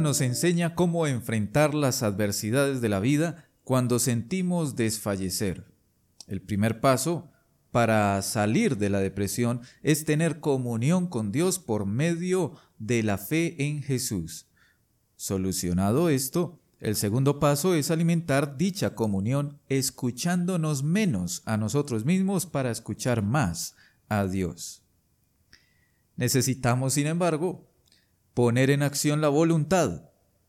nos enseña cómo enfrentar las adversidades de la vida cuando sentimos desfallecer. El primer paso para salir de la depresión es tener comunión con Dios por medio de la fe en Jesús. Solucionado esto, el segundo paso es alimentar dicha comunión escuchándonos menos a nosotros mismos para escuchar más a Dios. Necesitamos, sin embargo, poner en acción la voluntad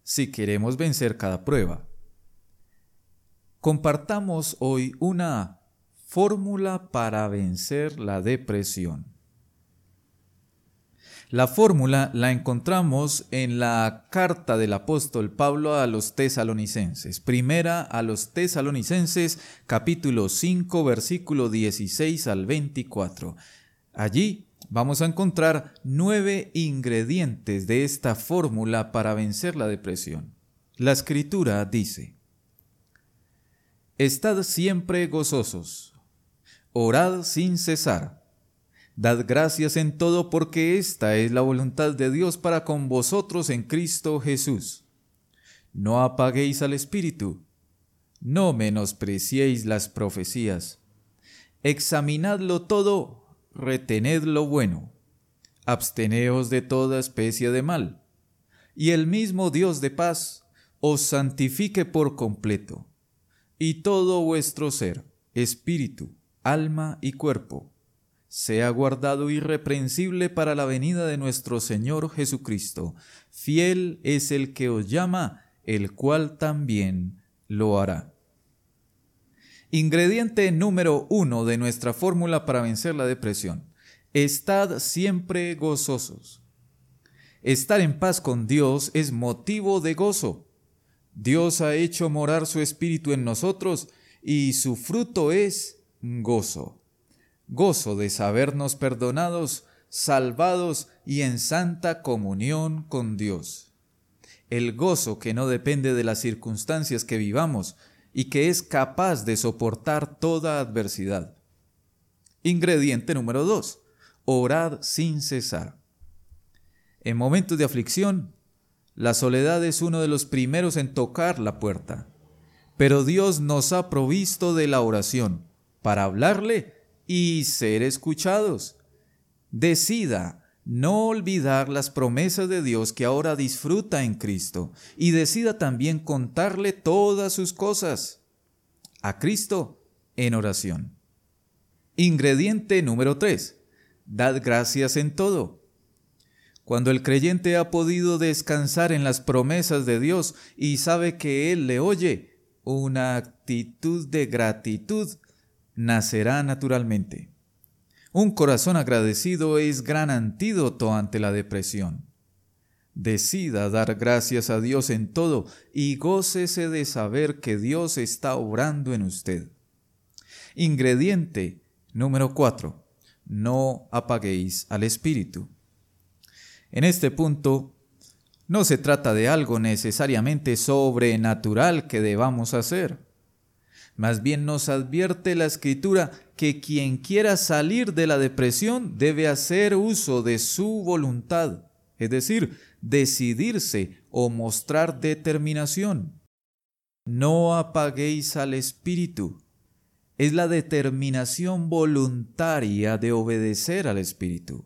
si queremos vencer cada prueba. Compartamos hoy una Fórmula para vencer la depresión. La fórmula la encontramos en la carta del apóstol Pablo a los tesalonicenses. Primera a los tesalonicenses capítulo 5 versículo 16 al 24. Allí vamos a encontrar nueve ingredientes de esta fórmula para vencer la depresión. La escritura dice, Estad siempre gozosos Orad sin cesar. Dad gracias en todo porque esta es la voluntad de Dios para con vosotros en Cristo Jesús. No apaguéis al Espíritu, no menospreciéis las profecías. Examinadlo todo, retened lo bueno, absteneos de toda especie de mal, y el mismo Dios de paz os santifique por completo, y todo vuestro ser, espíritu, alma y cuerpo, sea guardado irreprensible para la venida de nuestro Señor Jesucristo. Fiel es el que os llama, el cual también lo hará. Ingrediente número uno de nuestra fórmula para vencer la depresión. Estad siempre gozosos. Estar en paz con Dios es motivo de gozo. Dios ha hecho morar su espíritu en nosotros y su fruto es gozo. Gozo de sabernos perdonados, salvados y en santa comunión con Dios. El gozo que no depende de las circunstancias que vivamos y que es capaz de soportar toda adversidad. Ingrediente número 2. Orad sin cesar. En momentos de aflicción, la soledad es uno de los primeros en tocar la puerta. Pero Dios nos ha provisto de la oración para hablarle y ser escuchados. Decida no olvidar las promesas de Dios que ahora disfruta en Cristo y decida también contarle todas sus cosas a Cristo en oración. Ingrediente número 3. Dad gracias en todo. Cuando el creyente ha podido descansar en las promesas de Dios y sabe que Él le oye, una actitud de gratitud nacerá naturalmente. Un corazón agradecido es gran antídoto ante la depresión. Decida dar gracias a Dios en todo y gócese de saber que Dios está obrando en usted. Ingrediente número 4. No apaguéis al Espíritu. En este punto, no se trata de algo necesariamente sobrenatural que debamos hacer. Más bien nos advierte la escritura que quien quiera salir de la depresión debe hacer uso de su voluntad, es decir, decidirse o mostrar determinación. No apaguéis al Espíritu. Es la determinación voluntaria de obedecer al Espíritu.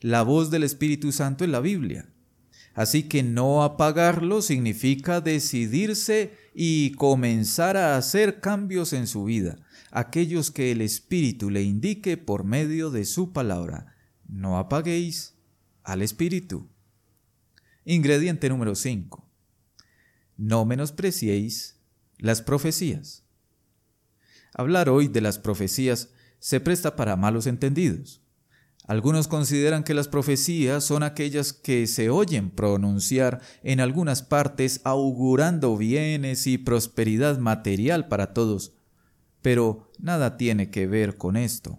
La voz del Espíritu Santo en la Biblia. Así que no apagarlo significa decidirse y comenzar a hacer cambios en su vida, aquellos que el Espíritu le indique por medio de su palabra. No apaguéis al Espíritu. Ingrediente número 5. No menospreciéis las profecías. Hablar hoy de las profecías se presta para malos entendidos. Algunos consideran que las profecías son aquellas que se oyen pronunciar en algunas partes augurando bienes y prosperidad material para todos, pero nada tiene que ver con esto.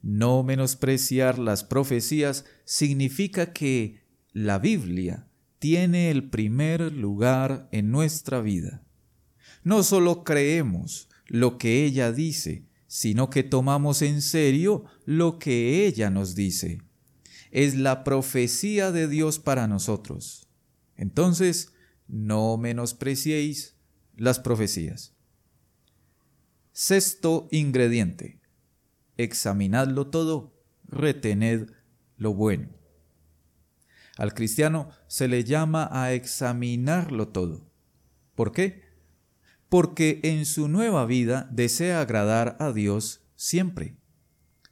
No menospreciar las profecías significa que la Biblia tiene el primer lugar en nuestra vida. No solo creemos lo que ella dice, sino que tomamos en serio lo que ella nos dice. Es la profecía de Dios para nosotros. Entonces, no menospreciéis las profecías. Sexto ingrediente. Examinadlo todo, retened lo bueno. Al cristiano se le llama a examinarlo todo. ¿Por qué? Porque en su nueva vida desea agradar a Dios siempre.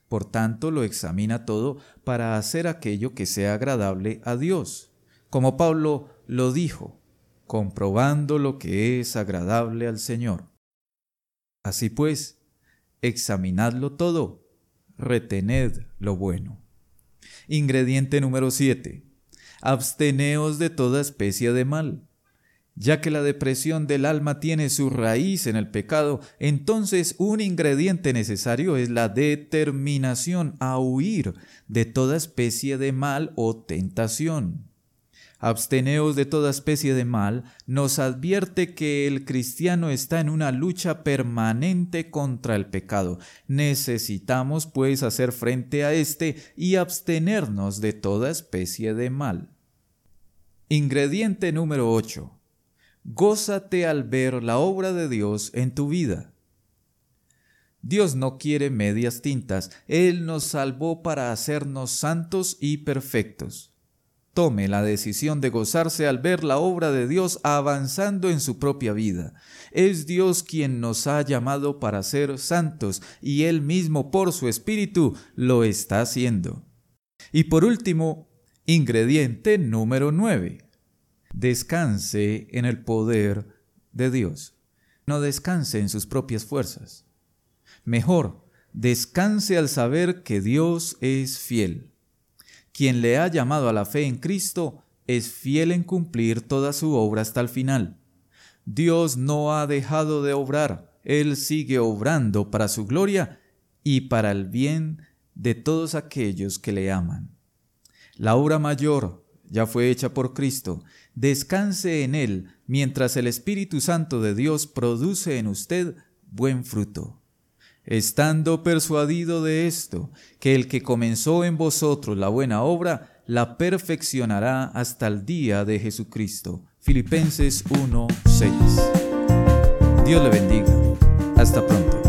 Por tanto, lo examina todo para hacer aquello que sea agradable a Dios. Como Pablo lo dijo, comprobando lo que es agradable al Señor. Así pues, examinadlo todo, retened lo bueno. Ingrediente número 7. Absteneos de toda especie de mal. Ya que la depresión del alma tiene su raíz en el pecado, entonces un ingrediente necesario es la determinación a huir de toda especie de mal o tentación absteneos de toda especie de mal, nos advierte que el cristiano está en una lucha permanente contra el pecado. Necesitamos pues hacer frente a éste y abstenernos de toda especie de mal. Ingrediente número 8. Gózate al ver la obra de Dios en tu vida. Dios no quiere medias tintas, Él nos salvó para hacernos santos y perfectos tome la decisión de gozarse al ver la obra de Dios avanzando en su propia vida. Es Dios quien nos ha llamado para ser santos y Él mismo por su Espíritu lo está haciendo. Y por último, ingrediente número 9. Descanse en el poder de Dios. No descanse en sus propias fuerzas. Mejor, descanse al saber que Dios es fiel quien le ha llamado a la fe en Cristo es fiel en cumplir toda su obra hasta el final. Dios no ha dejado de obrar, Él sigue obrando para su gloria y para el bien de todos aquellos que le aman. La obra mayor ya fue hecha por Cristo. Descanse en Él mientras el Espíritu Santo de Dios produce en usted buen fruto estando persuadido de esto, que el que comenzó en vosotros la buena obra, la perfeccionará hasta el día de Jesucristo. Filipenses 1:6. Dios le bendiga. Hasta pronto.